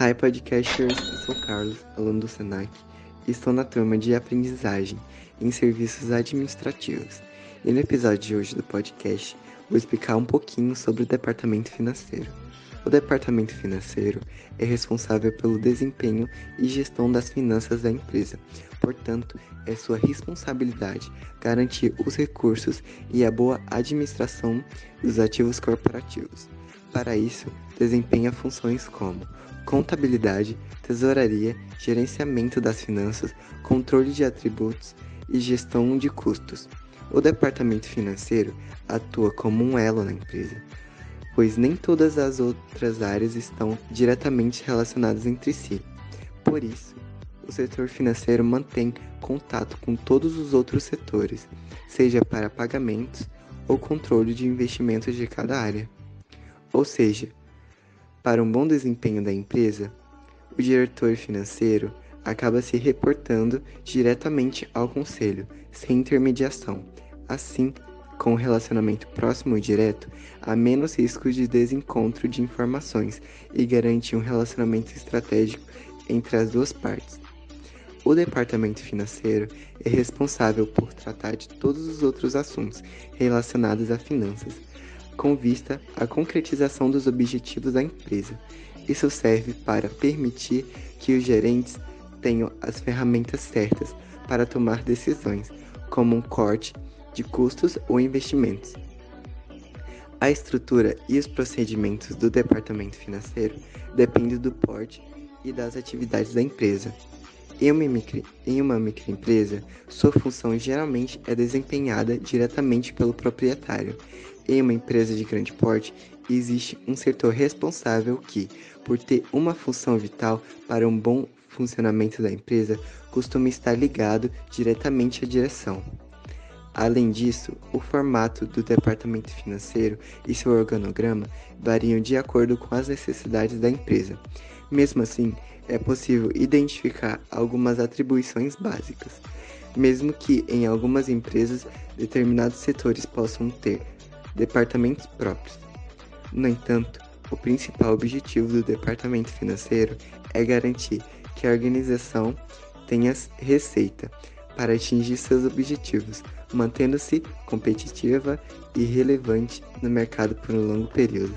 Hi podcasters, eu sou Carlos, aluno do Senac, e estou na turma de aprendizagem em serviços administrativos. E no episódio de hoje do podcast, vou explicar um pouquinho sobre o departamento financeiro. O departamento financeiro é responsável pelo desempenho e gestão das finanças da empresa. Portanto, é sua responsabilidade garantir os recursos e a boa administração dos ativos corporativos. Para isso, desempenha funções como contabilidade, tesouraria, gerenciamento das finanças, controle de atributos e gestão de custos. O departamento financeiro atua como um elo na empresa, pois nem todas as outras áreas estão diretamente relacionadas entre si. Por isso, o setor financeiro mantém contato com todos os outros setores, seja para pagamentos ou controle de investimentos de cada área. Ou seja, para um bom desempenho da empresa, o diretor financeiro acaba se reportando diretamente ao conselho, sem intermediação. Assim, com o relacionamento próximo e direto, há menos risco de desencontro de informações e garante um relacionamento estratégico entre as duas partes. O departamento financeiro é responsável por tratar de todos os outros assuntos relacionados a finanças com vista à concretização dos objetivos da empresa. Isso serve para permitir que os gerentes tenham as ferramentas certas para tomar decisões, como um corte de custos ou investimentos. A estrutura e os procedimentos do departamento financeiro dependem do porte e das atividades da empresa. Em uma, micro, em uma microempresa, sua função geralmente é desempenhada diretamente pelo proprietário. Em uma empresa de grande porte, existe um setor responsável que, por ter uma função vital para um bom funcionamento da empresa, costuma estar ligado diretamente à direção. Além disso, o formato do departamento financeiro e seu organograma variam de acordo com as necessidades da empresa. Mesmo assim, é possível identificar algumas atribuições básicas, mesmo que em algumas empresas determinados setores possam ter departamentos próprios. No entanto, o principal objetivo do departamento financeiro é garantir que a organização tenha receita para atingir seus objetivos, mantendo-se competitiva e relevante no mercado por um longo período.